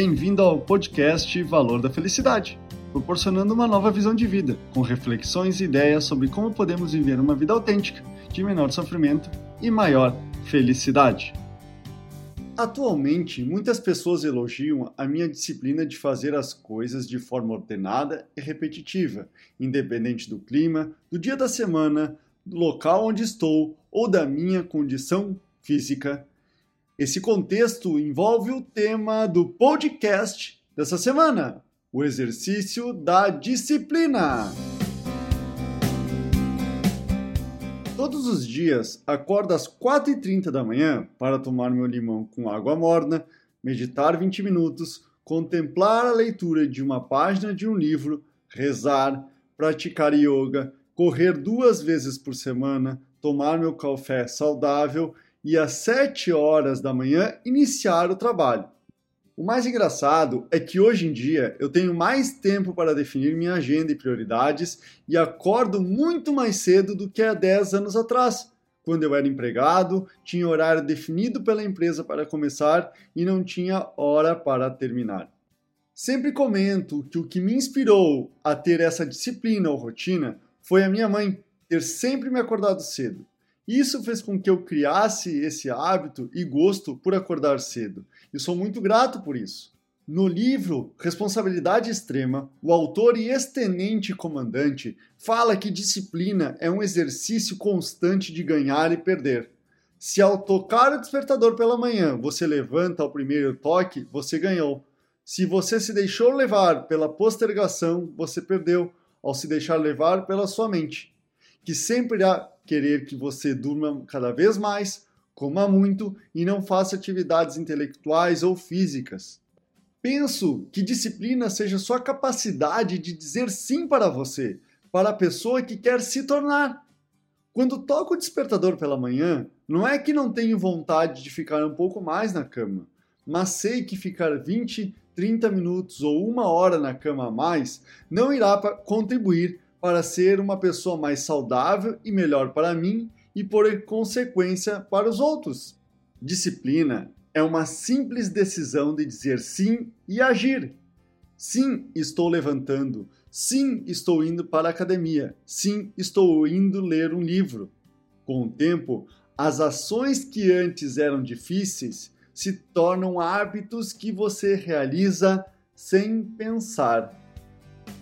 Bem-vindo ao podcast Valor da Felicidade, proporcionando uma nova visão de vida, com reflexões e ideias sobre como podemos viver uma vida autêntica, de menor sofrimento e maior felicidade. Atualmente, muitas pessoas elogiam a minha disciplina de fazer as coisas de forma ordenada e repetitiva, independente do clima, do dia da semana, do local onde estou ou da minha condição física esse contexto envolve o tema do podcast dessa semana: o exercício da disciplina. Todos os dias acordo às 4h30 da manhã para tomar meu limão com água morna, meditar 20 minutos, contemplar a leitura de uma página de um livro, rezar, praticar yoga, correr duas vezes por semana, tomar meu café saudável e às 7 horas da manhã iniciar o trabalho. O mais engraçado é que hoje em dia eu tenho mais tempo para definir minha agenda e prioridades e acordo muito mais cedo do que há 10 anos atrás, quando eu era empregado, tinha horário definido pela empresa para começar e não tinha hora para terminar. Sempre comento que o que me inspirou a ter essa disciplina ou rotina foi a minha mãe ter sempre me acordado cedo. Isso fez com que eu criasse esse hábito e gosto por acordar cedo. E sou muito grato por isso. No livro Responsabilidade Extrema, o autor e ex-tenente comandante fala que disciplina é um exercício constante de ganhar e perder. Se ao tocar o despertador pela manhã você levanta ao primeiro toque, você ganhou. Se você se deixou levar pela postergação, você perdeu, ao se deixar levar pela sua mente, que sempre irá querer que você durma cada vez mais, coma muito e não faça atividades intelectuais ou físicas. Penso que disciplina seja sua capacidade de dizer sim para você, para a pessoa que quer se tornar. Quando toco o despertador pela manhã, não é que não tenho vontade de ficar um pouco mais na cama, mas sei que ficar 20, 30 minutos ou uma hora na cama a mais não irá contribuir para ser uma pessoa mais saudável e melhor para mim e, por consequência, para os outros. Disciplina é uma simples decisão de dizer sim e agir. Sim, estou levantando. Sim, estou indo para a academia. Sim, estou indo ler um livro. Com o tempo, as ações que antes eram difíceis se tornam hábitos que você realiza sem pensar.